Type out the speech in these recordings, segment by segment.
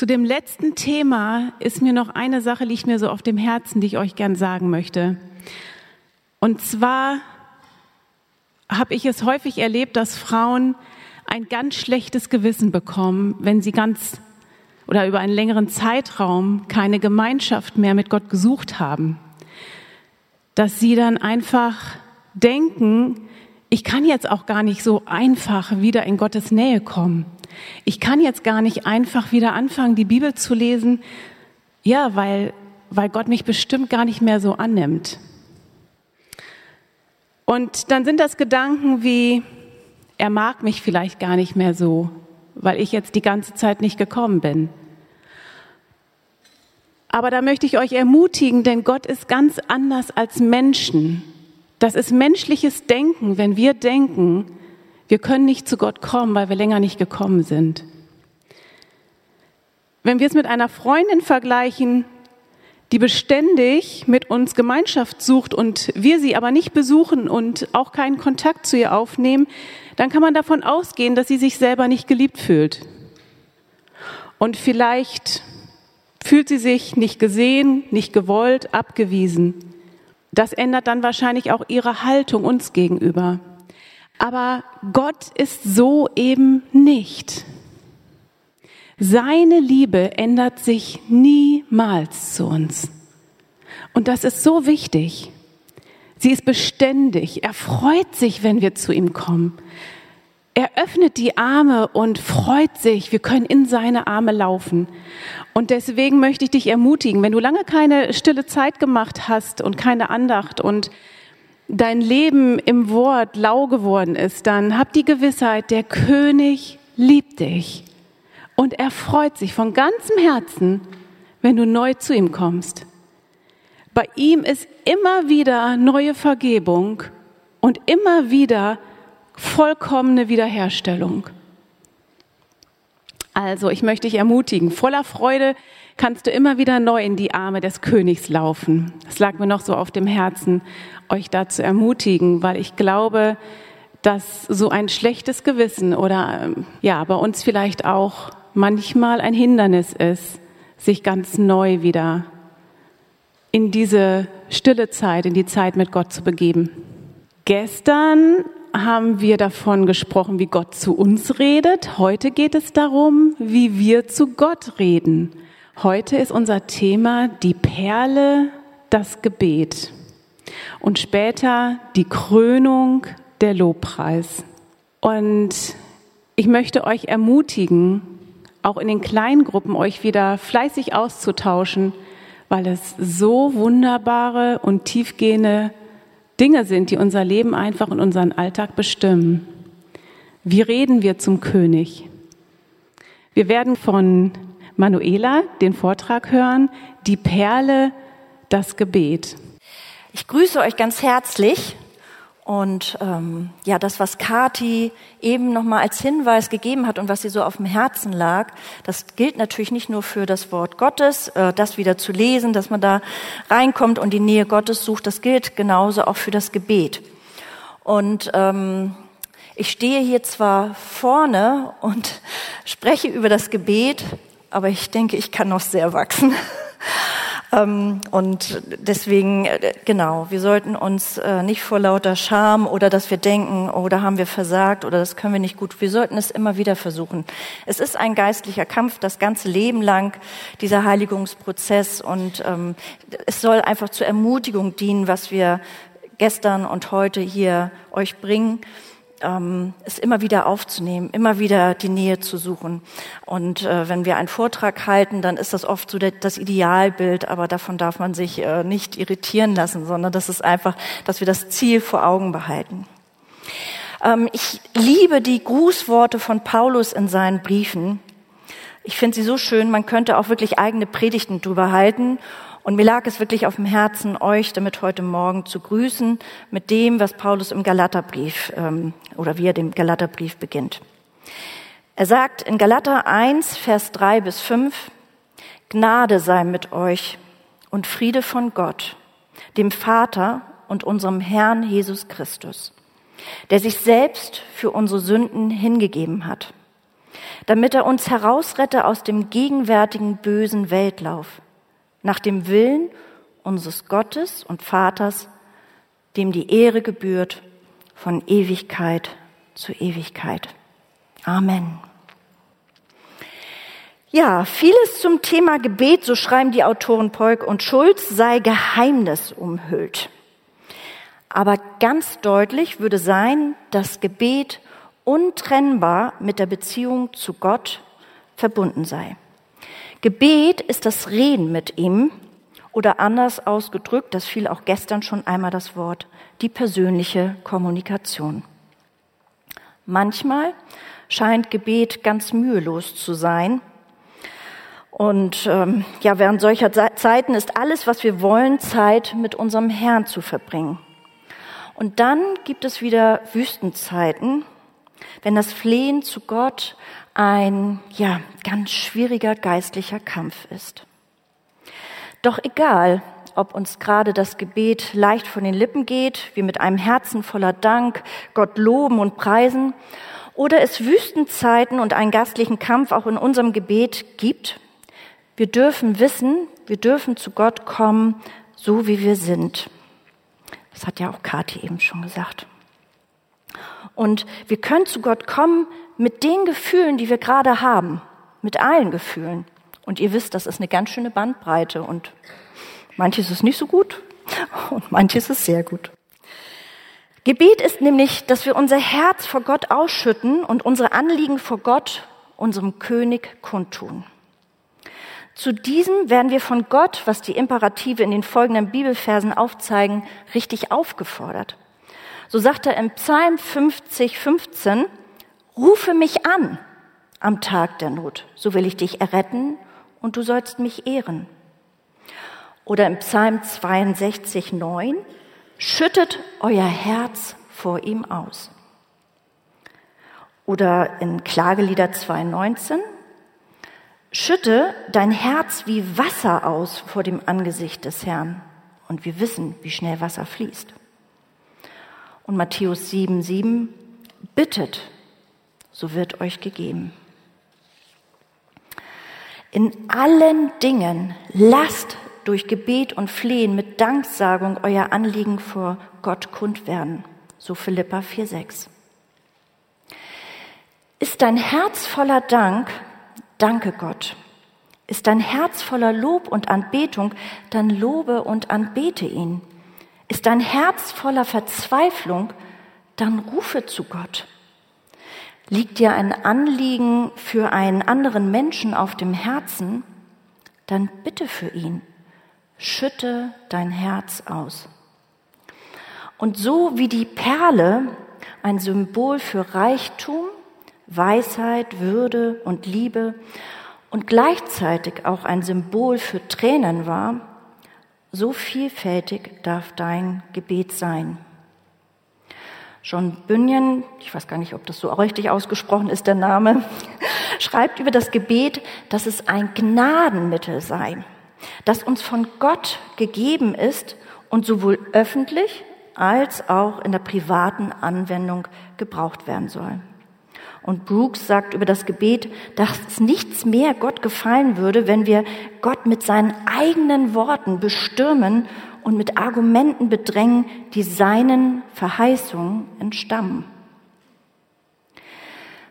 Zu dem letzten Thema ist mir noch eine Sache, liegt mir so auf dem Herzen, die ich euch gern sagen möchte. Und zwar habe ich es häufig erlebt, dass Frauen ein ganz schlechtes Gewissen bekommen, wenn sie ganz oder über einen längeren Zeitraum keine Gemeinschaft mehr mit Gott gesucht haben. Dass sie dann einfach denken, ich kann jetzt auch gar nicht so einfach wieder in Gottes Nähe kommen. Ich kann jetzt gar nicht einfach wieder anfangen, die Bibel zu lesen, ja, weil, weil Gott mich bestimmt gar nicht mehr so annimmt. Und dann sind das Gedanken wie, er mag mich vielleicht gar nicht mehr so, weil ich jetzt die ganze Zeit nicht gekommen bin. Aber da möchte ich euch ermutigen, denn Gott ist ganz anders als Menschen. Das ist menschliches Denken, wenn wir denken, wir können nicht zu Gott kommen, weil wir länger nicht gekommen sind. Wenn wir es mit einer Freundin vergleichen, die beständig mit uns Gemeinschaft sucht und wir sie aber nicht besuchen und auch keinen Kontakt zu ihr aufnehmen, dann kann man davon ausgehen, dass sie sich selber nicht geliebt fühlt. Und vielleicht fühlt sie sich nicht gesehen, nicht gewollt, abgewiesen. Das ändert dann wahrscheinlich auch ihre Haltung uns gegenüber. Aber Gott ist so eben nicht. Seine Liebe ändert sich niemals zu uns. Und das ist so wichtig. Sie ist beständig. Er freut sich, wenn wir zu ihm kommen. Er öffnet die Arme und freut sich, wir können in seine Arme laufen. Und deswegen möchte ich dich ermutigen, wenn du lange keine stille Zeit gemacht hast und keine Andacht und dein Leben im Wort lau geworden ist, dann hab die Gewissheit, der König liebt dich. Und er freut sich von ganzem Herzen, wenn du neu zu ihm kommst. Bei ihm ist immer wieder neue Vergebung und immer wieder vollkommene Wiederherstellung. Also, ich möchte dich ermutigen, voller Freude kannst du immer wieder neu in die Arme des Königs laufen. Es lag mir noch so auf dem Herzen, euch da zu ermutigen, weil ich glaube, dass so ein schlechtes Gewissen oder ähm, ja, bei uns vielleicht auch manchmal ein Hindernis ist, sich ganz neu wieder in diese stille Zeit, in die Zeit mit Gott zu begeben. Gestern haben wir davon gesprochen, wie Gott zu uns redet. Heute geht es darum, wie wir zu Gott reden. Heute ist unser Thema die Perle, das Gebet. Und später die Krönung, der Lobpreis. Und ich möchte euch ermutigen, auch in den kleinen Gruppen euch wieder fleißig auszutauschen, weil es so wunderbare und tiefgehende Dinge sind, die unser Leben einfach und unseren Alltag bestimmen. Wie reden wir zum König? Wir werden von Manuela den Vortrag hören, die Perle, das Gebet. Ich grüße euch ganz herzlich und ähm, ja, das, was Kati eben nochmal als Hinweis gegeben hat und was ihr so auf dem Herzen lag, das gilt natürlich nicht nur für das Wort Gottes, äh, das wieder zu lesen, dass man da reinkommt und die Nähe Gottes sucht, das gilt genauso auch für das Gebet. Und ähm, ich stehe hier zwar vorne und spreche über das Gebet, aber ich denke, ich kann noch sehr wachsen. Ähm, und deswegen, äh, genau, wir sollten uns äh, nicht vor lauter Scham oder dass wir denken, oh, da haben wir versagt oder das können wir nicht gut. Wir sollten es immer wieder versuchen. Es ist ein geistlicher Kampf, das ganze Leben lang, dieser Heiligungsprozess. Und ähm, es soll einfach zur Ermutigung dienen, was wir gestern und heute hier euch bringen ähm, es immer wieder aufzunehmen, immer wieder die Nähe zu suchen. Und äh, wenn wir einen Vortrag halten, dann ist das oft so das Idealbild, aber davon darf man sich äh, nicht irritieren lassen, sondern das ist einfach, dass wir das Ziel vor Augen behalten. Ähm, ich liebe die Grußworte von Paulus in seinen Briefen. Ich finde sie so schön, man könnte auch wirklich eigene Predigten drüber halten. Und mir lag es wirklich auf dem Herzen, euch damit heute Morgen zu grüßen mit dem, was Paulus im Galaterbrief ähm, oder wie er den Galaterbrief beginnt. Er sagt in Galater 1, Vers 3 bis 5, Gnade sei mit euch und Friede von Gott, dem Vater und unserem Herrn Jesus Christus, der sich selbst für unsere Sünden hingegeben hat. damit er uns herausrette aus dem gegenwärtigen bösen Weltlauf, nach dem Willen unseres Gottes und Vaters, dem die Ehre gebührt von Ewigkeit zu Ewigkeit. Amen. Ja, vieles zum Thema Gebet, so schreiben die Autoren Polk und Schulz, sei Geheimnis umhüllt. Aber ganz deutlich würde sein, dass Gebet untrennbar mit der Beziehung zu Gott verbunden sei. Gebet ist das Reden mit ihm oder anders ausgedrückt, das fiel auch gestern schon einmal das Wort, die persönliche Kommunikation. Manchmal scheint Gebet ganz mühelos zu sein. Und ähm, ja, während solcher Zeiten ist alles, was wir wollen, Zeit mit unserem Herrn zu verbringen. Und dann gibt es wieder Wüstenzeiten, wenn das Flehen zu Gott ein, ja, ganz schwieriger geistlicher Kampf ist. Doch egal, ob uns gerade das Gebet leicht von den Lippen geht, wir mit einem Herzen voller Dank Gott loben und preisen, oder es Wüstenzeiten und einen geistlichen Kampf auch in unserem Gebet gibt, wir dürfen wissen, wir dürfen zu Gott kommen, so wie wir sind. Das hat ja auch Kathi eben schon gesagt. Und wir können zu Gott kommen mit den Gefühlen, die wir gerade haben, mit allen Gefühlen. Und ihr wisst, das ist eine ganz schöne Bandbreite und manches ist nicht so gut und manches ist sehr gut. Gebet ist nämlich, dass wir unser Herz vor Gott ausschütten und unsere Anliegen vor Gott, unserem König, kundtun. Zu diesem werden wir von Gott, was die Imperative in den folgenden Bibelversen aufzeigen, richtig aufgefordert. So sagt er im Psalm 50, 15, rufe mich an am Tag der Not, so will ich dich erretten und du sollst mich ehren. Oder im Psalm 62, 9, schüttet euer Herz vor ihm aus. Oder in Klagelieder 2,19, Schütte dein Herz wie Wasser aus vor dem Angesicht des Herrn. Und wir wissen, wie schnell Wasser fließt. Und Matthäus 7, 7, bittet, so wird euch gegeben. In allen Dingen lasst durch Gebet und Flehen mit Danksagung euer Anliegen vor Gott kund werden. So Philippa 4,6. Ist dein Herz voller Dank, Danke Gott. Ist dein Herz voller Lob und Anbetung, dann lobe und anbete ihn. Ist dein Herz voller Verzweiflung, dann rufe zu Gott. Liegt dir ein Anliegen für einen anderen Menschen auf dem Herzen, dann bitte für ihn. Schütte dein Herz aus. Und so wie die Perle ein Symbol für Reichtum, Weisheit, Würde und Liebe und gleichzeitig auch ein Symbol für Tränen war, so vielfältig darf dein Gebet sein. John Bunyan, ich weiß gar nicht, ob das so richtig ausgesprochen ist, der Name, schreibt über das Gebet, dass es ein Gnadenmittel sei, das uns von Gott gegeben ist und sowohl öffentlich als auch in der privaten Anwendung gebraucht werden soll. Und Brooks sagt über das Gebet, dass nichts mehr Gott gefallen würde, wenn wir Gott mit seinen eigenen Worten bestürmen und mit Argumenten bedrängen, die seinen Verheißungen entstammen.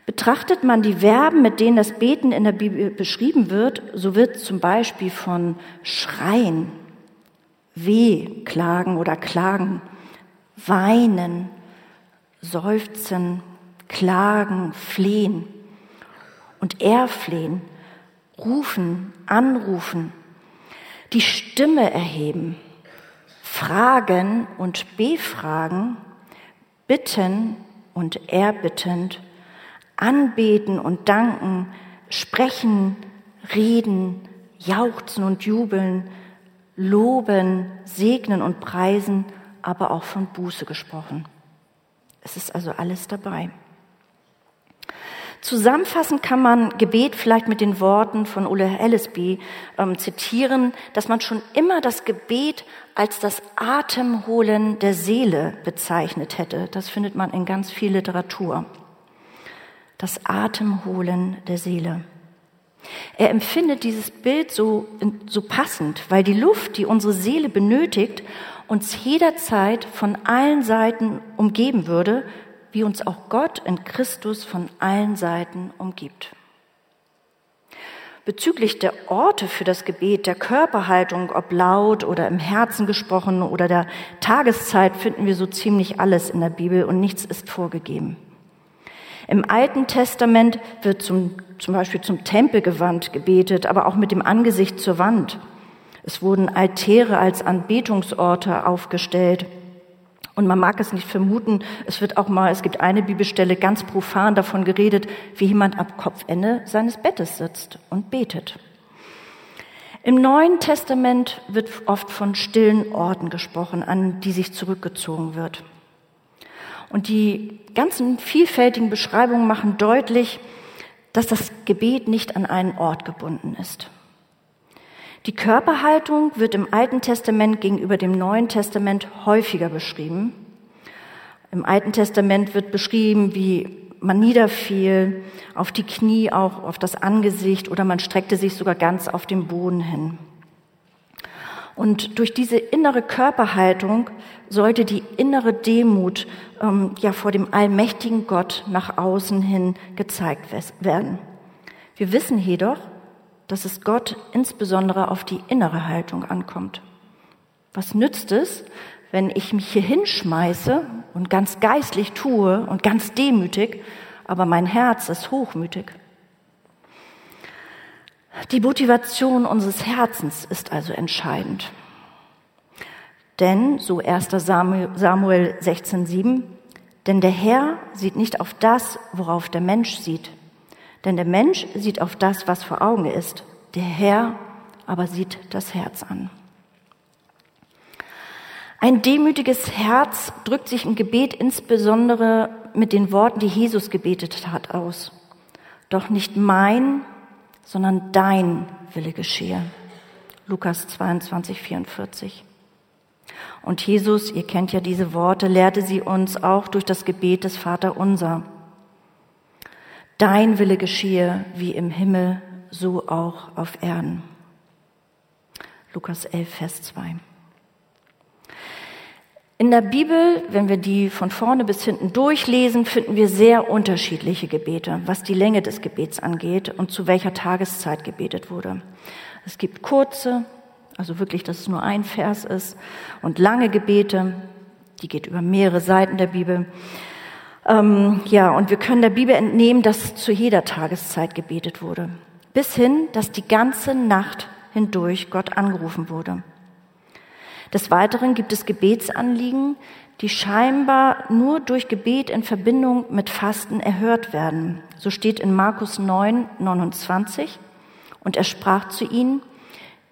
Betrachtet man die Verben, mit denen das Beten in der Bibel beschrieben wird, so wird zum Beispiel von Schreien, Wehklagen oder Klagen, Weinen, Seufzen, klagen, flehen und erflehen, rufen, anrufen, die Stimme erheben, fragen und befragen, bitten und erbittend, anbeten und danken, sprechen, reden, jauchzen und jubeln, loben, segnen und preisen, aber auch von Buße gesprochen. Es ist also alles dabei. Zusammenfassend kann man Gebet vielleicht mit den Worten von Ole Ellisby ähm, zitieren, dass man schon immer das Gebet als das Atemholen der Seele bezeichnet hätte. Das findet man in ganz viel Literatur. das Atemholen der Seele. Er empfindet dieses Bild so, so passend, weil die Luft, die unsere Seele benötigt, uns jederzeit von allen Seiten umgeben würde, wie uns auch Gott in Christus von allen Seiten umgibt. Bezüglich der Orte für das Gebet, der Körperhaltung, ob laut oder im Herzen gesprochen oder der Tageszeit, finden wir so ziemlich alles in der Bibel und nichts ist vorgegeben. Im Alten Testament wird zum, zum Beispiel zum Tempelgewand gebetet, aber auch mit dem Angesicht zur Wand. Es wurden Altäre als Anbetungsorte aufgestellt. Und man mag es nicht vermuten, es wird auch mal, es gibt eine Bibelstelle ganz profan davon geredet, wie jemand am Kopfende seines Bettes sitzt und betet. Im Neuen Testament wird oft von stillen Orten gesprochen, an die sich zurückgezogen wird. Und die ganzen vielfältigen Beschreibungen machen deutlich, dass das Gebet nicht an einen Ort gebunden ist. Die Körperhaltung wird im Alten Testament gegenüber dem Neuen Testament häufiger beschrieben. Im Alten Testament wird beschrieben, wie man niederfiel, auf die Knie, auch auf das Angesicht oder man streckte sich sogar ganz auf den Boden hin. Und durch diese innere Körperhaltung sollte die innere Demut ähm, ja vor dem allmächtigen Gott nach außen hin gezeigt werden. Wir wissen jedoch, dass es Gott insbesondere auf die innere Haltung ankommt. Was nützt es, wenn ich mich hier hinschmeiße und ganz geistlich tue und ganz demütig, aber mein Herz ist hochmütig? Die Motivation unseres Herzens ist also entscheidend. Denn, so 1. Samuel 16,7, denn der Herr sieht nicht auf das, worauf der Mensch sieht, denn der Mensch sieht auf das, was vor Augen ist. Der Herr aber sieht das Herz an. Ein demütiges Herz drückt sich im Gebet insbesondere mit den Worten, die Jesus gebetet hat, aus. Doch nicht mein, sondern dein Wille geschehe. Lukas 22, 44. Und Jesus, ihr kennt ja diese Worte, lehrte sie uns auch durch das Gebet des Vater unser. Dein Wille geschehe wie im Himmel, so auch auf Erden. Lukas 11, Vers 2. In der Bibel, wenn wir die von vorne bis hinten durchlesen, finden wir sehr unterschiedliche Gebete, was die Länge des Gebets angeht und zu welcher Tageszeit gebetet wurde. Es gibt kurze, also wirklich, dass es nur ein Vers ist, und lange Gebete, die geht über mehrere Seiten der Bibel. Ähm, ja, und wir können der Bibel entnehmen, dass zu jeder Tageszeit gebetet wurde. Bis hin, dass die ganze Nacht hindurch Gott angerufen wurde. Des Weiteren gibt es Gebetsanliegen, die scheinbar nur durch Gebet in Verbindung mit Fasten erhört werden. So steht in Markus 9, 29. Und er sprach zu ihnen,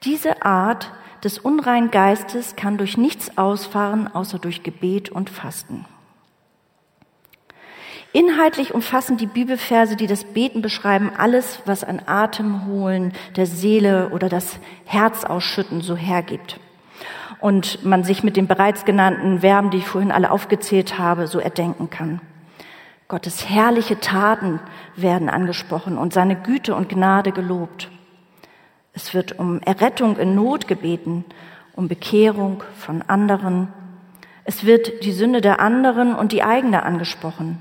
diese Art des unreinen Geistes kann durch nichts ausfahren, außer durch Gebet und Fasten. Inhaltlich umfassen die Bibelverse, die das Beten beschreiben, alles, was ein Atemholen der Seele oder das Herzausschütten so hergibt. Und man sich mit den bereits genannten Verben, die ich vorhin alle aufgezählt habe, so erdenken kann. Gottes herrliche Taten werden angesprochen und seine Güte und Gnade gelobt. Es wird um Errettung in Not gebeten, um Bekehrung von anderen. Es wird die Sünde der anderen und die eigene angesprochen.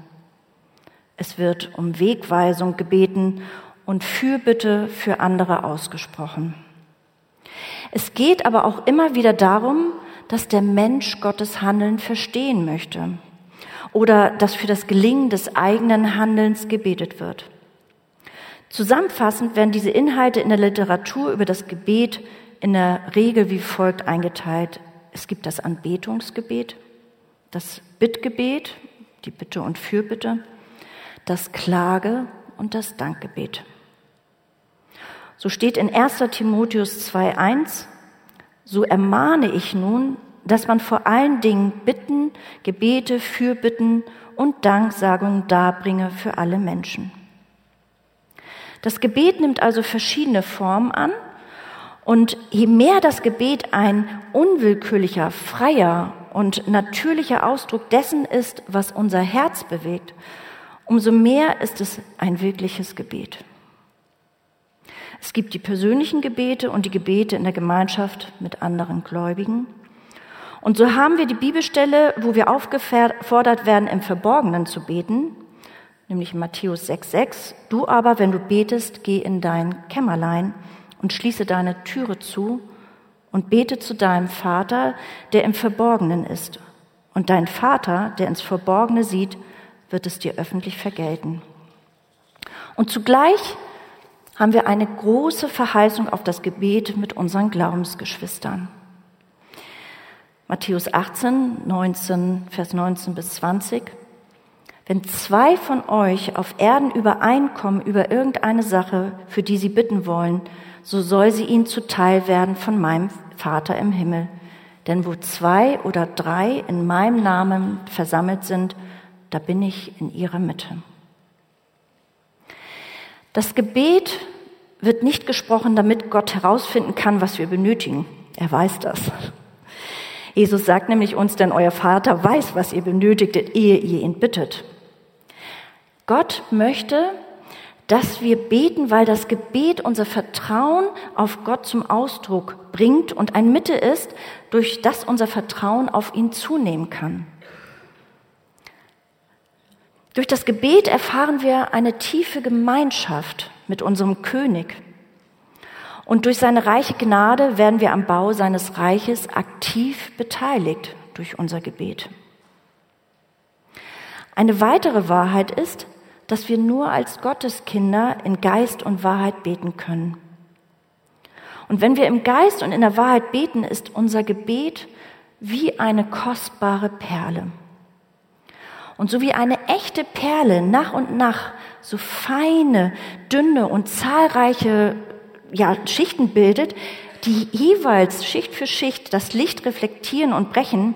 Es wird um Wegweisung gebeten und Fürbitte für andere ausgesprochen. Es geht aber auch immer wieder darum, dass der Mensch Gottes Handeln verstehen möchte oder dass für das Gelingen des eigenen Handelns gebetet wird. Zusammenfassend werden diese Inhalte in der Literatur über das Gebet in der Regel wie folgt eingeteilt. Es gibt das Anbetungsgebet, das Bittgebet, die Bitte und Fürbitte, das Klage und das Dankgebet. So steht in 1. Timotheus 2.1, so ermahne ich nun, dass man vor allen Dingen Bitten, Gebete, Fürbitten und Danksagungen darbringe für alle Menschen. Das Gebet nimmt also verschiedene Formen an und je mehr das Gebet ein unwillkürlicher, freier und natürlicher Ausdruck dessen ist, was unser Herz bewegt, umso mehr ist es ein wirkliches Gebet. Es gibt die persönlichen Gebete und die Gebete in der Gemeinschaft mit anderen Gläubigen. Und so haben wir die Bibelstelle, wo wir aufgefordert werden, im Verborgenen zu beten, nämlich Matthäus 6,6. Du aber, wenn du betest, geh in dein Kämmerlein und schließe deine Türe zu und bete zu deinem Vater, der im Verborgenen ist. Und dein Vater, der ins Verborgene sieht, wird es dir öffentlich vergelten. Und zugleich haben wir eine große Verheißung auf das Gebet mit unseren Glaubensgeschwistern. Matthäus 18, 19, Vers 19 bis 20. Wenn zwei von euch auf Erden übereinkommen über irgendeine Sache, für die sie bitten wollen, so soll sie ihnen zuteil werden von meinem Vater im Himmel. Denn wo zwei oder drei in meinem Namen versammelt sind, da bin ich in ihrer Mitte. Das Gebet wird nicht gesprochen, damit Gott herausfinden kann, was wir benötigen. Er weiß das. Jesus sagt nämlich uns, denn euer Vater weiß, was ihr benötigt, ehe ihr ihn bittet. Gott möchte, dass wir beten, weil das Gebet unser Vertrauen auf Gott zum Ausdruck bringt und ein Mittel ist, durch das unser Vertrauen auf ihn zunehmen kann. Durch das Gebet erfahren wir eine tiefe Gemeinschaft mit unserem König. Und durch seine reiche Gnade werden wir am Bau seines Reiches aktiv beteiligt durch unser Gebet. Eine weitere Wahrheit ist, dass wir nur als Gotteskinder in Geist und Wahrheit beten können. Und wenn wir im Geist und in der Wahrheit beten, ist unser Gebet wie eine kostbare Perle. Und so wie eine echte Perle nach und nach so feine, dünne und zahlreiche ja, Schichten bildet, die jeweils Schicht für Schicht das Licht reflektieren und brechen,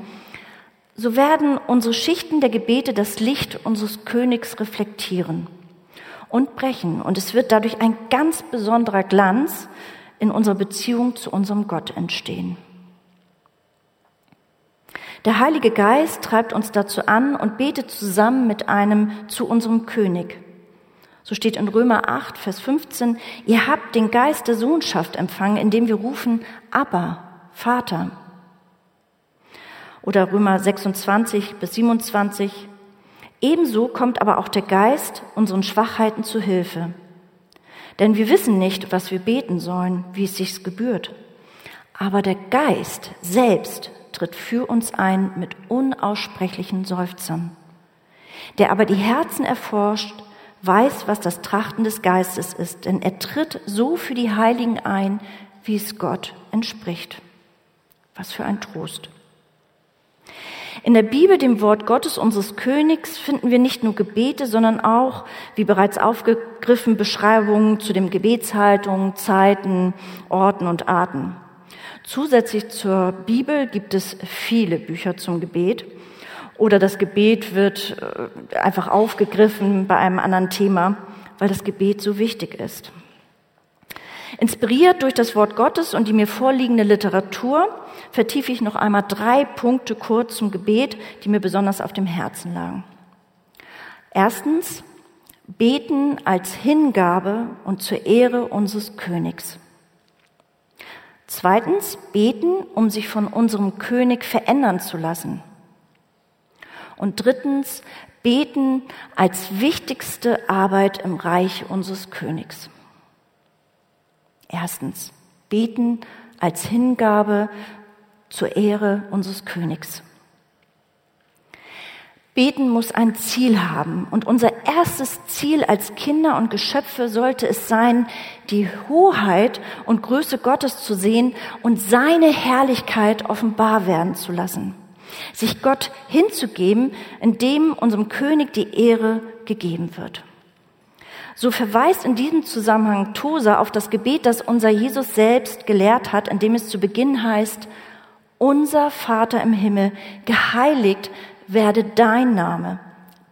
so werden unsere Schichten der Gebete das Licht unseres Königs reflektieren und brechen. Und es wird dadurch ein ganz besonderer Glanz in unserer Beziehung zu unserem Gott entstehen. Der Heilige Geist treibt uns dazu an und betet zusammen mit einem zu unserem König. So steht in Römer 8, Vers 15, ihr habt den Geist der Sohnschaft empfangen, indem wir rufen, aber Vater. Oder Römer 26 bis 27, ebenso kommt aber auch der Geist unseren Schwachheiten zu Hilfe. Denn wir wissen nicht, was wir beten sollen, wie es sich gebührt. Aber der Geist selbst tritt für uns ein mit unaussprechlichen Seufzern. Der aber die Herzen erforscht, weiß, was das Trachten des Geistes ist, denn er tritt so für die Heiligen ein, wie es Gott entspricht. Was für ein Trost. In der Bibel, dem Wort Gottes, unseres Königs, finden wir nicht nur Gebete, sondern auch, wie bereits aufgegriffen, Beschreibungen zu den Gebetshaltungen, Zeiten, Orten und Arten. Zusätzlich zur Bibel gibt es viele Bücher zum Gebet oder das Gebet wird äh, einfach aufgegriffen bei einem anderen Thema, weil das Gebet so wichtig ist. Inspiriert durch das Wort Gottes und die mir vorliegende Literatur vertiefe ich noch einmal drei Punkte kurz zum Gebet, die mir besonders auf dem Herzen lagen. Erstens, beten als Hingabe und zur Ehre unseres Königs. Zweitens, beten, um sich von unserem König verändern zu lassen. Und drittens, beten als wichtigste Arbeit im Reich unseres Königs. Erstens, beten als Hingabe zur Ehre unseres Königs. Beten muss ein Ziel haben. Und unser erstes Ziel als Kinder und Geschöpfe sollte es sein, die Hoheit und Größe Gottes zu sehen und seine Herrlichkeit offenbar werden zu lassen. Sich Gott hinzugeben, indem unserem König die Ehre gegeben wird. So verweist in diesem Zusammenhang Tosa auf das Gebet, das unser Jesus selbst gelehrt hat, indem es zu Beginn heißt, unser Vater im Himmel, geheiligt werde dein Name,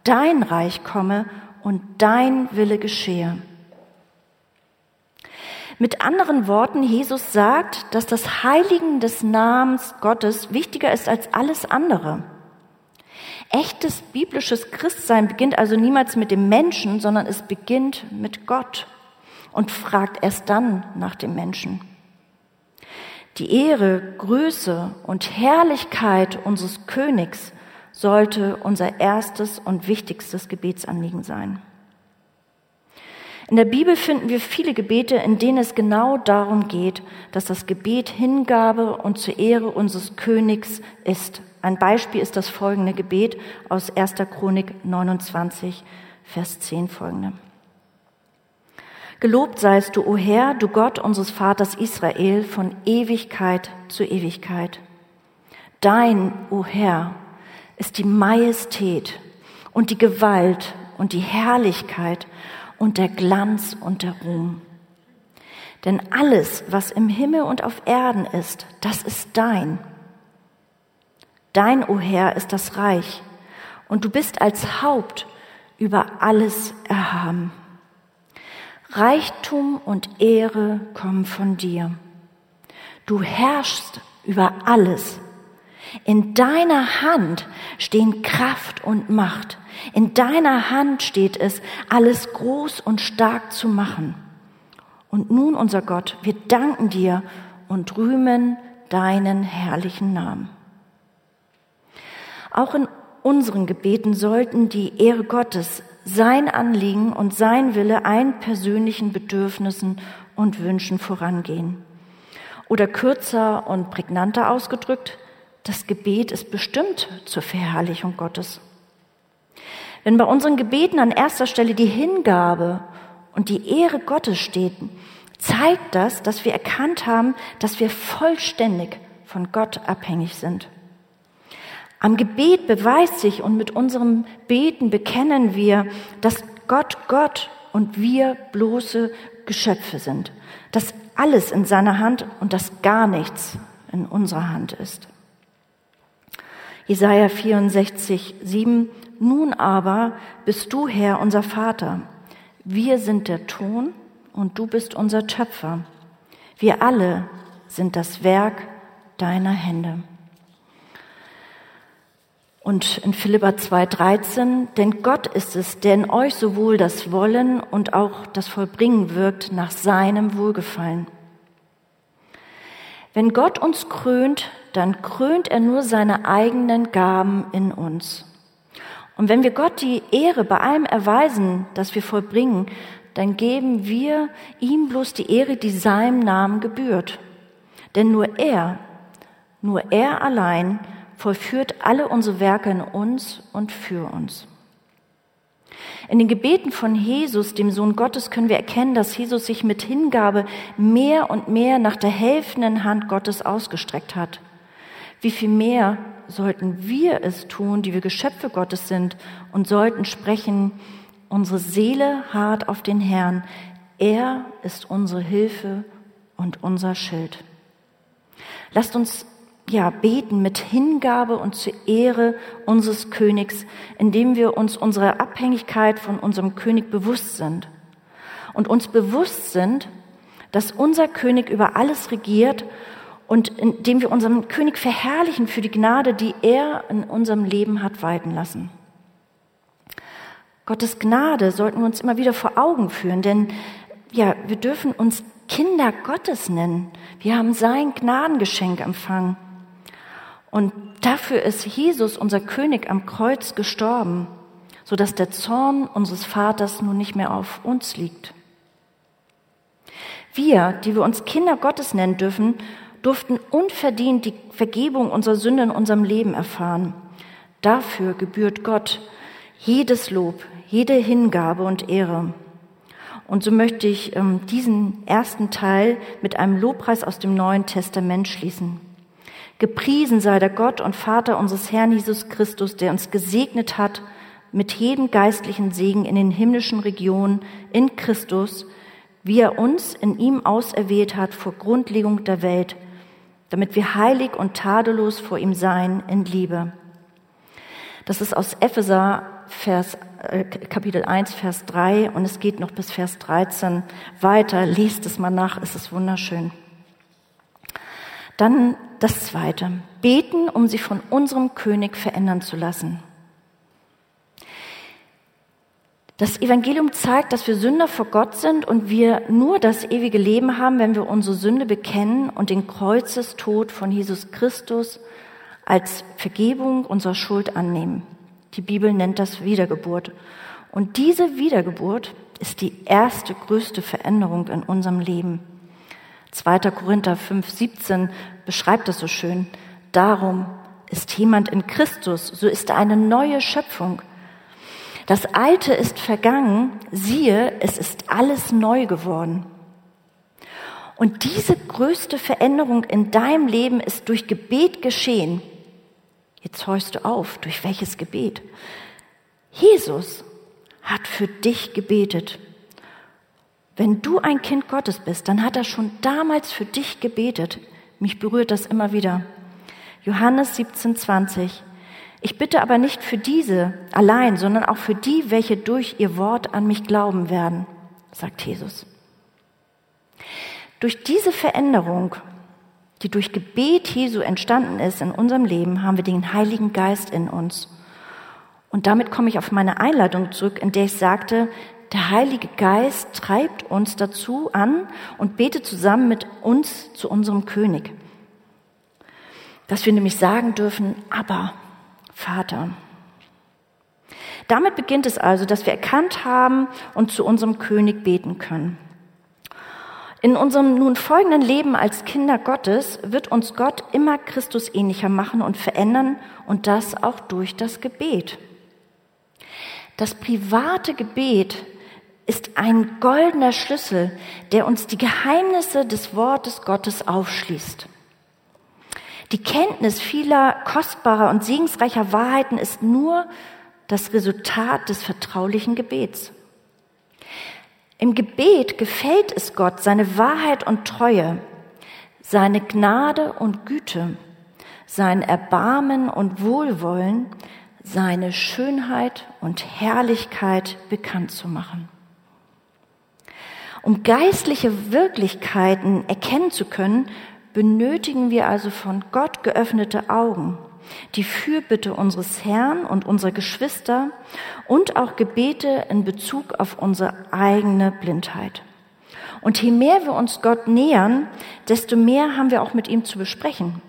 dein Reich komme und dein Wille geschehe. Mit anderen Worten, Jesus sagt, dass das Heiligen des Namens Gottes wichtiger ist als alles andere. Echtes biblisches Christsein beginnt also niemals mit dem Menschen, sondern es beginnt mit Gott und fragt erst dann nach dem Menschen. Die Ehre, Größe und Herrlichkeit unseres Königs sollte unser erstes und wichtigstes Gebetsanliegen sein. In der Bibel finden wir viele Gebete, in denen es genau darum geht, dass das Gebet Hingabe und zur Ehre unseres Königs ist. Ein Beispiel ist das folgende Gebet aus 1. Chronik 29, Vers 10 folgende. Gelobt seist du, o Herr, du Gott unseres Vaters Israel, von Ewigkeit zu Ewigkeit. Dein, o Herr, ist die Majestät und die Gewalt und die Herrlichkeit und der Glanz und der Ruhm. Denn alles, was im Himmel und auf Erden ist, das ist dein. Dein, o oh Herr, ist das Reich, und du bist als Haupt über alles erhaben. Reichtum und Ehre kommen von dir. Du herrschst über alles. In deiner Hand stehen Kraft und Macht. In deiner Hand steht es, alles groß und stark zu machen. Und nun, unser Gott, wir danken dir und rühmen deinen herrlichen Namen. Auch in unseren Gebeten sollten die Ehre Gottes, sein Anliegen und sein Wille ein persönlichen Bedürfnissen und Wünschen vorangehen. Oder kürzer und prägnanter ausgedrückt, das Gebet ist bestimmt zur Verherrlichung Gottes. Wenn bei unseren Gebeten an erster Stelle die Hingabe und die Ehre Gottes steht, zeigt das, dass wir erkannt haben, dass wir vollständig von Gott abhängig sind. Am Gebet beweist sich und mit unserem Beten bekennen wir, dass Gott Gott und wir bloße Geschöpfe sind, dass alles in seiner Hand und dass gar nichts in unserer Hand ist. Jesaja 64, 7 nun aber bist du Herr, unser Vater. Wir sind der Ton und du bist unser Töpfer. Wir alle sind das Werk deiner Hände. Und in Philippa 2,13, denn Gott ist es, der in euch sowohl das Wollen und auch das Vollbringen wirkt nach seinem Wohlgefallen. Wenn Gott uns krönt, dann krönt er nur seine eigenen Gaben in uns. Und wenn wir Gott die Ehre bei allem erweisen, das wir vollbringen, dann geben wir ihm bloß die Ehre, die seinem Namen gebührt. Denn nur er, nur er allein vollführt alle unsere Werke in uns und für uns. In den Gebeten von Jesus, dem Sohn Gottes, können wir erkennen, dass Jesus sich mit Hingabe mehr und mehr nach der helfenden Hand Gottes ausgestreckt hat. Wie viel mehr sollten wir es tun, die wir Geschöpfe Gottes sind und sollten sprechen, unsere Seele hart auf den Herrn. Er ist unsere Hilfe und unser Schild. Lasst uns ja beten mit Hingabe und zur Ehre unseres Königs, indem wir uns unserer Abhängigkeit von unserem König bewusst sind und uns bewusst sind, dass unser König über alles regiert und indem wir unseren König verherrlichen für die Gnade, die er in unserem Leben hat walten lassen. Gottes Gnade sollten wir uns immer wieder vor Augen führen, denn ja, wir dürfen uns Kinder Gottes nennen. Wir haben sein Gnadengeschenk empfangen. Und dafür ist Jesus, unser König, am Kreuz gestorben, so dass der Zorn unseres Vaters nun nicht mehr auf uns liegt. Wir, die wir uns Kinder Gottes nennen dürfen, durften unverdient die Vergebung unserer Sünde in unserem Leben erfahren. Dafür gebührt Gott jedes Lob, jede Hingabe und Ehre. Und so möchte ich ähm, diesen ersten Teil mit einem Lobpreis aus dem Neuen Testament schließen. Gepriesen sei der Gott und Vater unseres Herrn Jesus Christus, der uns gesegnet hat mit jedem geistlichen Segen in den himmlischen Regionen in Christus, wie er uns in ihm auserwählt hat vor Grundlegung der Welt, damit wir heilig und tadellos vor ihm sein in Liebe. Das ist aus Epheser Vers, äh, Kapitel 1, Vers 3 und es geht noch bis Vers 13 weiter. Lest es mal nach, es ist wunderschön. Dann das zweite. Beten, um sie von unserem König verändern zu lassen. Das Evangelium zeigt, dass wir Sünder vor Gott sind und wir nur das ewige Leben haben, wenn wir unsere Sünde bekennen und den Kreuzestod von Jesus Christus als Vergebung unserer Schuld annehmen. Die Bibel nennt das Wiedergeburt. Und diese Wiedergeburt ist die erste größte Veränderung in unserem Leben. 2. Korinther 5, 17 beschreibt das so schön. Darum ist jemand in Christus, so ist er eine neue Schöpfung. Das Alte ist vergangen, siehe, es ist alles neu geworden. Und diese größte Veränderung in deinem Leben ist durch Gebet geschehen. Jetzt horchst du auf, durch welches Gebet? Jesus hat für dich gebetet. Wenn du ein Kind Gottes bist, dann hat er schon damals für dich gebetet. Mich berührt das immer wieder. Johannes 17, 20. Ich bitte aber nicht für diese allein, sondern auch für die, welche durch ihr Wort an mich glauben werden, sagt Jesus. Durch diese Veränderung, die durch Gebet Jesu entstanden ist in unserem Leben, haben wir den Heiligen Geist in uns. Und damit komme ich auf meine Einleitung zurück, in der ich sagte, der Heilige Geist treibt uns dazu an und betet zusammen mit uns zu unserem König. Dass wir nämlich sagen dürfen, aber Vater. Damit beginnt es also, dass wir erkannt haben und zu unserem König beten können. In unserem nun folgenden Leben als Kinder Gottes wird uns Gott immer Christus ähnlicher machen und verändern und das auch durch das Gebet. Das private Gebet ist ein goldener Schlüssel, der uns die Geheimnisse des Wortes Gottes aufschließt. Die Kenntnis vieler kostbarer und segensreicher Wahrheiten ist nur das Resultat des vertraulichen Gebets. Im Gebet gefällt es Gott, seine Wahrheit und Treue, seine Gnade und Güte, sein Erbarmen und Wohlwollen, seine Schönheit und Herrlichkeit bekannt zu machen. Um geistliche Wirklichkeiten erkennen zu können, benötigen wir also von Gott geöffnete Augen, die Fürbitte unseres Herrn und unserer Geschwister und auch Gebete in Bezug auf unsere eigene Blindheit. Und je mehr wir uns Gott nähern, desto mehr haben wir auch mit ihm zu besprechen.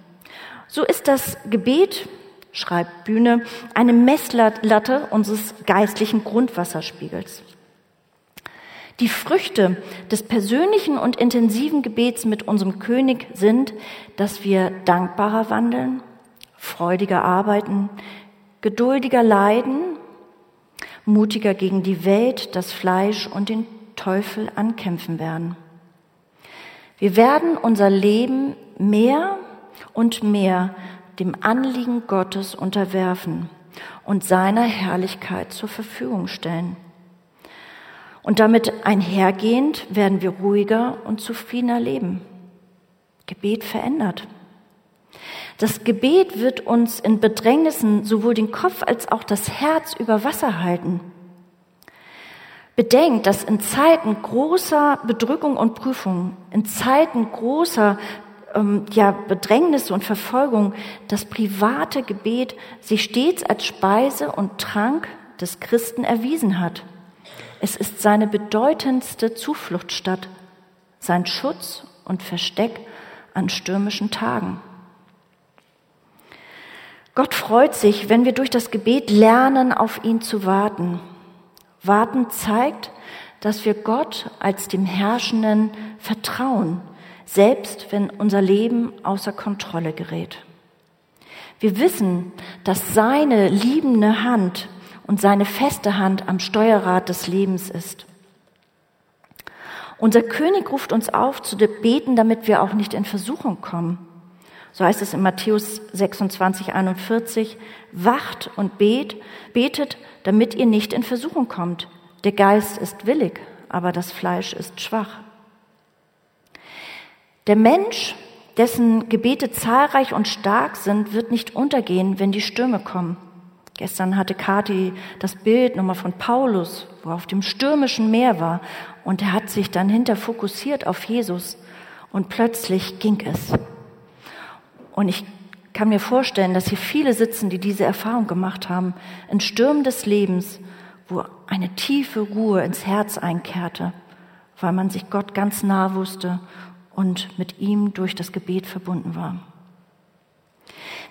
So ist das Gebet, schreibt Bühne, eine Messlatte unseres geistlichen Grundwasserspiegels. Die Früchte des persönlichen und intensiven Gebets mit unserem König sind, dass wir dankbarer wandeln, freudiger arbeiten, geduldiger leiden, mutiger gegen die Welt, das Fleisch und den Teufel ankämpfen werden. Wir werden unser Leben mehr und mehr dem Anliegen Gottes unterwerfen und seiner Herrlichkeit zur Verfügung stellen. Und damit einhergehend werden wir ruhiger und zufriedener leben. Gebet verändert. Das Gebet wird uns in Bedrängnissen sowohl den Kopf als auch das Herz über Wasser halten. Bedenkt, dass in Zeiten großer Bedrückung und Prüfung, in Zeiten großer ähm, ja, Bedrängnisse und Verfolgung, das private Gebet sich stets als Speise und Trank des Christen erwiesen hat. Es ist seine bedeutendste Zufluchtsstadt, sein Schutz und Versteck an stürmischen Tagen. Gott freut sich, wenn wir durch das Gebet lernen, auf ihn zu warten. Warten zeigt, dass wir Gott als dem Herrschenden vertrauen, selbst wenn unser Leben außer Kontrolle gerät. Wir wissen, dass seine liebende Hand und seine feste Hand am Steuerrad des Lebens ist. Unser König ruft uns auf zu beten, damit wir auch nicht in Versuchung kommen. So heißt es in Matthäus 26, 41, wacht und bet, betet, damit ihr nicht in Versuchung kommt. Der Geist ist willig, aber das Fleisch ist schwach. Der Mensch, dessen Gebete zahlreich und stark sind, wird nicht untergehen, wenn die Stürme kommen. Gestern hatte Kathi das Bild nochmal von Paulus, wo er auf dem stürmischen Meer war und er hat sich dann hinter fokussiert auf Jesus und plötzlich ging es. Und ich kann mir vorstellen, dass hier viele sitzen, die diese Erfahrung gemacht haben, in Stürmen des Lebens, wo eine tiefe Ruhe ins Herz einkehrte, weil man sich Gott ganz nah wusste und mit ihm durch das Gebet verbunden war.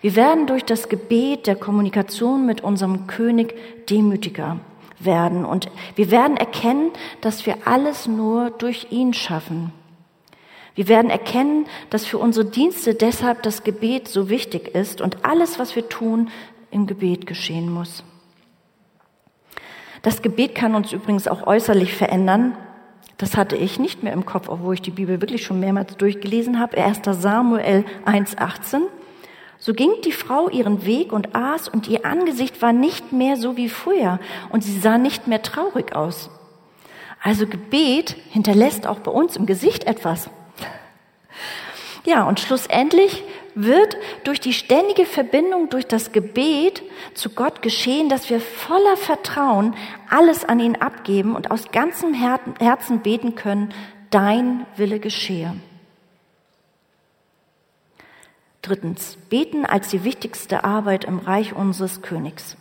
Wir werden durch das Gebet der Kommunikation mit unserem König demütiger werden und wir werden erkennen, dass wir alles nur durch ihn schaffen. Wir werden erkennen, dass für unsere Dienste deshalb das Gebet so wichtig ist und alles, was wir tun, im Gebet geschehen muss. Das Gebet kann uns übrigens auch äußerlich verändern. Das hatte ich nicht mehr im Kopf, obwohl ich die Bibel wirklich schon mehrmals durchgelesen habe. 1. Samuel 1.18. So ging die Frau ihren Weg und aß, und ihr Angesicht war nicht mehr so wie früher, und sie sah nicht mehr traurig aus. Also Gebet hinterlässt auch bei uns im Gesicht etwas. Ja, und schlussendlich wird durch die ständige Verbindung, durch das Gebet zu Gott geschehen, dass wir voller Vertrauen alles an ihn abgeben und aus ganzem Herzen beten können, dein Wille geschehe. Drittens, beten als die wichtigste Arbeit im Reich unseres Königs.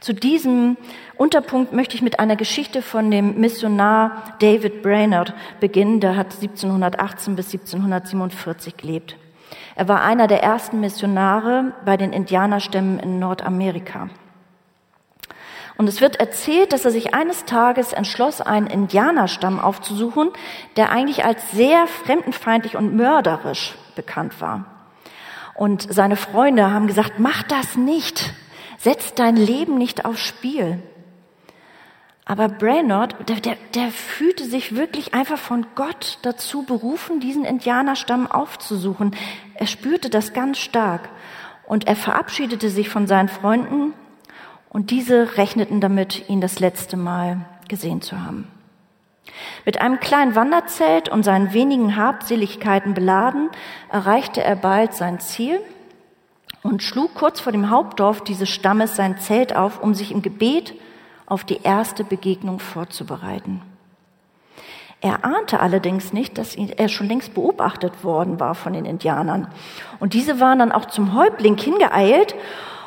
Zu diesem Unterpunkt möchte ich mit einer Geschichte von dem Missionar David Brainerd beginnen. Der hat 1718 bis 1747 gelebt. Er war einer der ersten Missionare bei den Indianerstämmen in Nordamerika. Und es wird erzählt, dass er sich eines Tages entschloss, einen Indianerstamm aufzusuchen, der eigentlich als sehr fremdenfeindlich und mörderisch bekannt war. Und seine Freunde haben gesagt, mach das nicht. Setz dein Leben nicht aufs Spiel. Aber Brainerd, der, der, der fühlte sich wirklich einfach von Gott dazu berufen, diesen Indianerstamm aufzusuchen. Er spürte das ganz stark. Und er verabschiedete sich von seinen Freunden und diese rechneten damit, ihn das letzte Mal gesehen zu haben. Mit einem kleinen Wanderzelt und seinen wenigen Habseligkeiten beladen, erreichte er bald sein Ziel und schlug kurz vor dem Hauptdorf dieses Stammes sein Zelt auf, um sich im Gebet auf die erste Begegnung vorzubereiten. Er ahnte allerdings nicht, dass er schon längst beobachtet worden war von den Indianern. Und diese waren dann auch zum Häuptling hingeeilt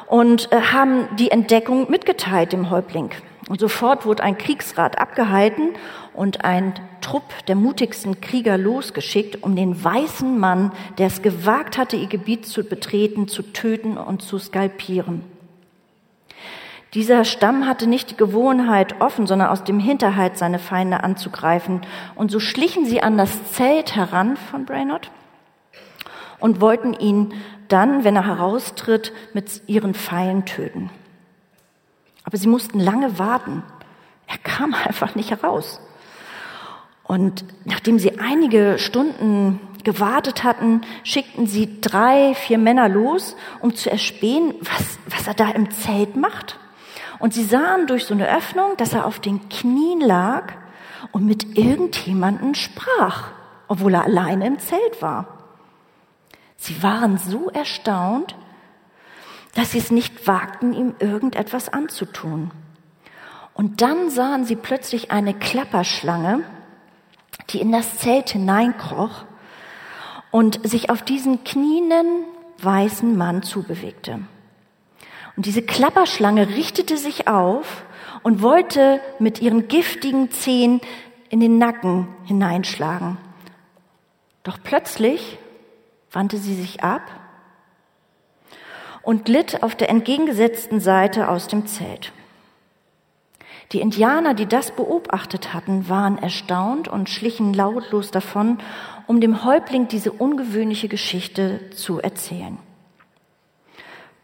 und äh, haben die Entdeckung mitgeteilt dem Häuptling. Und sofort wurde ein Kriegsrat abgehalten und ein Trupp der mutigsten Krieger losgeschickt, um den weißen Mann, der es gewagt hatte, ihr Gebiet zu betreten, zu töten und zu skalpieren. Dieser Stamm hatte nicht die Gewohnheit, offen, sondern aus dem Hinterhalt seine Feinde anzugreifen. Und so schlichen sie an das Zelt heran von Brainerd und wollten ihn dann, wenn er heraustritt, mit ihren Pfeilen töten. Aber sie mussten lange warten. Er kam einfach nicht heraus. Und nachdem sie einige Stunden gewartet hatten, schickten sie drei, vier Männer los, um zu erspähen, was, was er da im Zelt macht. Und sie sahen durch so eine Öffnung, dass er auf den Knien lag und mit irgendjemanden sprach, obwohl er alleine im Zelt war. Sie waren so erstaunt, dass sie es nicht wagten, ihm irgendetwas anzutun. Und dann sahen sie plötzlich eine Klapperschlange, die in das Zelt hineinkroch und sich auf diesen knienden weißen Mann zubewegte. Und diese Klapperschlange richtete sich auf und wollte mit ihren giftigen Zehen in den Nacken hineinschlagen. Doch plötzlich wandte sie sich ab und glitt auf der entgegengesetzten Seite aus dem Zelt. Die Indianer, die das beobachtet hatten, waren erstaunt und schlichen lautlos davon, um dem Häuptling diese ungewöhnliche Geschichte zu erzählen.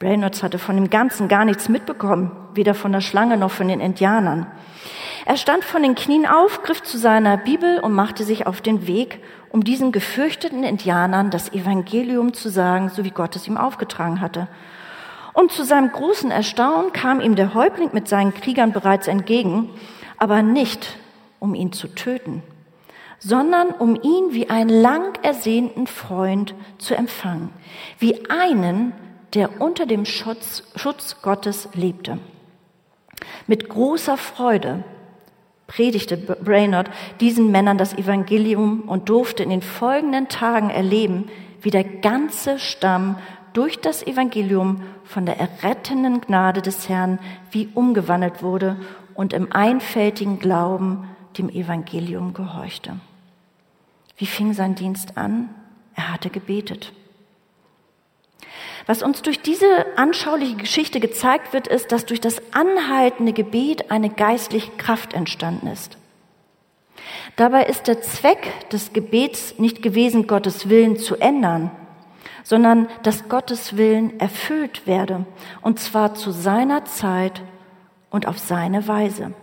Reynolds hatte von dem Ganzen gar nichts mitbekommen, weder von der Schlange noch von den Indianern. Er stand von den Knien auf, griff zu seiner Bibel und machte sich auf den Weg, um diesen gefürchteten Indianern das Evangelium zu sagen, so wie Gott es ihm aufgetragen hatte. Und zu seinem großen Erstaunen kam ihm der Häuptling mit seinen Kriegern bereits entgegen, aber nicht, um ihn zu töten, sondern um ihn wie einen lang ersehnten Freund zu empfangen, wie einen, der unter dem Schutz, Schutz Gottes lebte. Mit großer Freude predigte Brainerd diesen Männern das Evangelium und durfte in den folgenden Tagen erleben, wie der ganze Stamm durch das Evangelium von der errettenden Gnade des Herrn wie umgewandelt wurde und im einfältigen Glauben dem Evangelium gehorchte. Wie fing sein Dienst an? Er hatte gebetet. Was uns durch diese anschauliche Geschichte gezeigt wird, ist, dass durch das anhaltende Gebet eine geistliche Kraft entstanden ist. Dabei ist der Zweck des Gebets nicht gewesen, Gottes Willen zu ändern, sondern dass Gottes Willen erfüllt werde, und zwar zu seiner Zeit und auf seine Weise.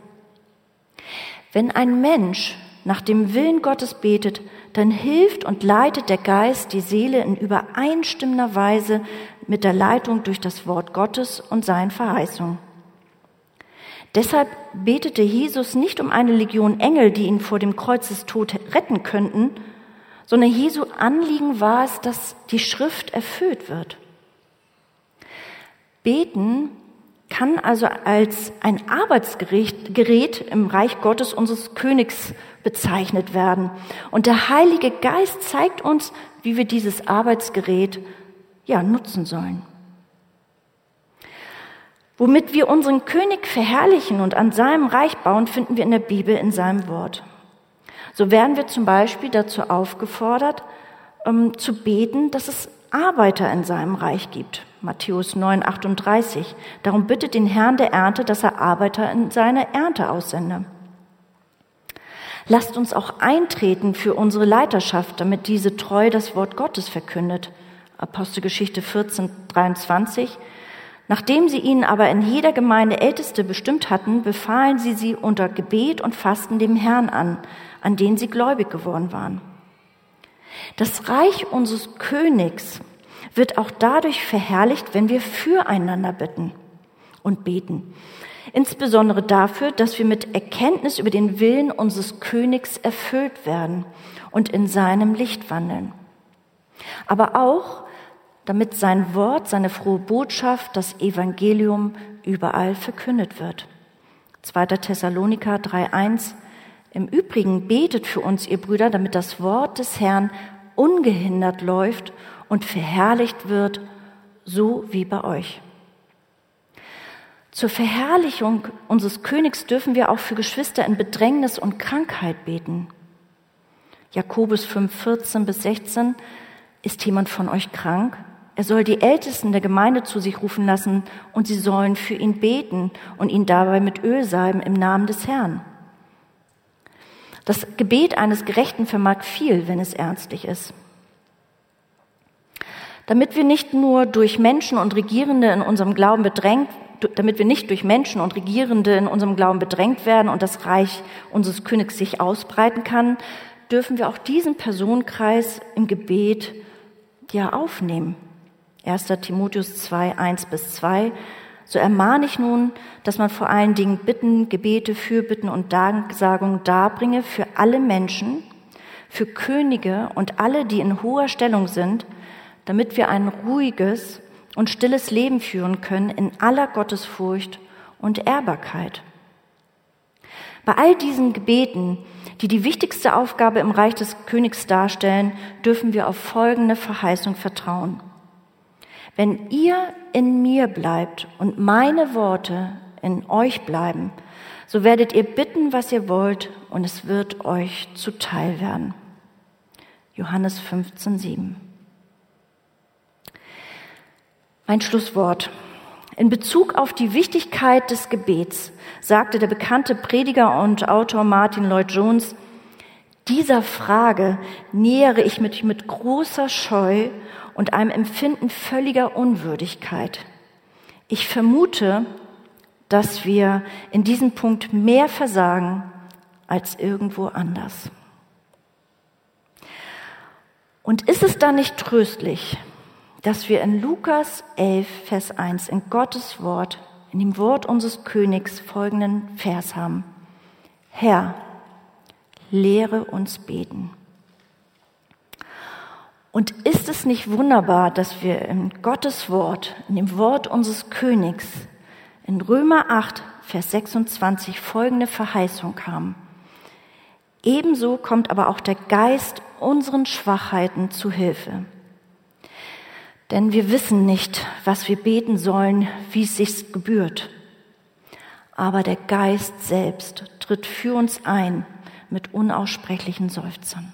Wenn ein Mensch nach dem Willen Gottes betet, dann hilft und leitet der Geist die Seele in übereinstimmender Weise mit der Leitung durch das Wort Gottes und seinen Verheißungen. Deshalb betete Jesus nicht um eine Legion Engel, die ihn vor dem Kreuzestod retten könnten, sondern Jesu Anliegen war es, dass die Schrift erfüllt wird. Beten kann also als ein Arbeitsgerät im Reich Gottes unseres Königs bezeichnet werden. Und der Heilige Geist zeigt uns, wie wir dieses Arbeitsgerät ja nutzen sollen. Womit wir unseren König verherrlichen und an seinem Reich bauen, finden wir in der Bibel in seinem Wort. So werden wir zum Beispiel dazu aufgefordert, ähm, zu beten, dass es Arbeiter in seinem Reich gibt. Matthäus 9, 38. Darum bittet den Herrn der Ernte, dass er Arbeiter in seine Ernte aussende. Lasst uns auch eintreten für unsere Leiterschaft, damit diese treu das Wort Gottes verkündet. Apostelgeschichte 14, 23. Nachdem sie ihnen aber in jeder Gemeinde Älteste bestimmt hatten, befahlen sie sie unter Gebet und Fasten dem Herrn an, an den sie gläubig geworden waren. Das Reich unseres Königs wird auch dadurch verherrlicht, wenn wir füreinander bitten und beten. Insbesondere dafür, dass wir mit Erkenntnis über den Willen unseres Königs erfüllt werden und in seinem Licht wandeln. Aber auch, damit sein Wort, seine frohe Botschaft, das Evangelium überall verkündet wird. 2. Thessaloniker 3.1 Im Übrigen betet für uns, ihr Brüder, damit das Wort des Herrn ungehindert läuft und verherrlicht wird, so wie bei euch. Zur Verherrlichung unseres Königs dürfen wir auch für Geschwister in Bedrängnis und Krankheit beten. Jakobus 5, 14 bis 16 Ist jemand von euch krank? Er soll die Ältesten der Gemeinde zu sich rufen lassen und sie sollen für ihn beten und ihn dabei mit Öl salben im Namen des Herrn. Das Gebet eines Gerechten vermag viel, wenn es ernstlich ist. Damit wir nicht nur durch Menschen und Regierende in unserem Glauben bedrängt, damit wir nicht durch Menschen und Regierende in unserem Glauben bedrängt werden und das Reich unseres Königs sich ausbreiten kann, dürfen wir auch diesen Personenkreis im Gebet ja aufnehmen. 1. Timotheus 2, 1 bis 2. So ermahne ich nun, dass man vor allen Dingen Bitten, Gebete, Fürbitten und Danksagungen darbringe für alle Menschen, für Könige und alle, die in hoher Stellung sind, damit wir ein ruhiges und stilles Leben führen können in aller Gottesfurcht und Ehrbarkeit. Bei all diesen Gebeten, die die wichtigste Aufgabe im Reich des Königs darstellen, dürfen wir auf folgende Verheißung vertrauen. Wenn ihr in mir bleibt und meine Worte in euch bleiben, so werdet ihr bitten, was ihr wollt, und es wird euch zuteil werden. Johannes 15, 7. Mein Schlusswort. In Bezug auf die Wichtigkeit des Gebets sagte der bekannte Prediger und Autor Martin Lloyd Jones, dieser Frage nähere ich mich mit großer Scheu und einem Empfinden völliger Unwürdigkeit. Ich vermute, dass wir in diesem Punkt mehr versagen als irgendwo anders. Und ist es dann nicht tröstlich, dass wir in Lukas 11, Vers 1 in Gottes Wort, in dem Wort unseres Königs folgenden Vers haben. Herr, lehre uns beten. Und ist es nicht wunderbar, dass wir in Gottes Wort, in dem Wort unseres Königs, in Römer 8, Vers 26 folgende Verheißung haben? Ebenso kommt aber auch der Geist unseren Schwachheiten zu Hilfe. Denn wir wissen nicht, was wir beten sollen, wie es sich gebührt. Aber der Geist selbst tritt für uns ein mit unaussprechlichen Seufzern.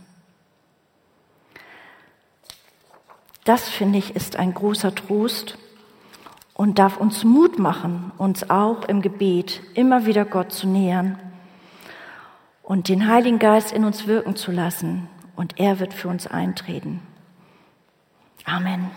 Das, finde ich, ist ein großer Trost und darf uns Mut machen, uns auch im Gebet immer wieder Gott zu nähern und den Heiligen Geist in uns wirken zu lassen. Und er wird für uns eintreten. Amen.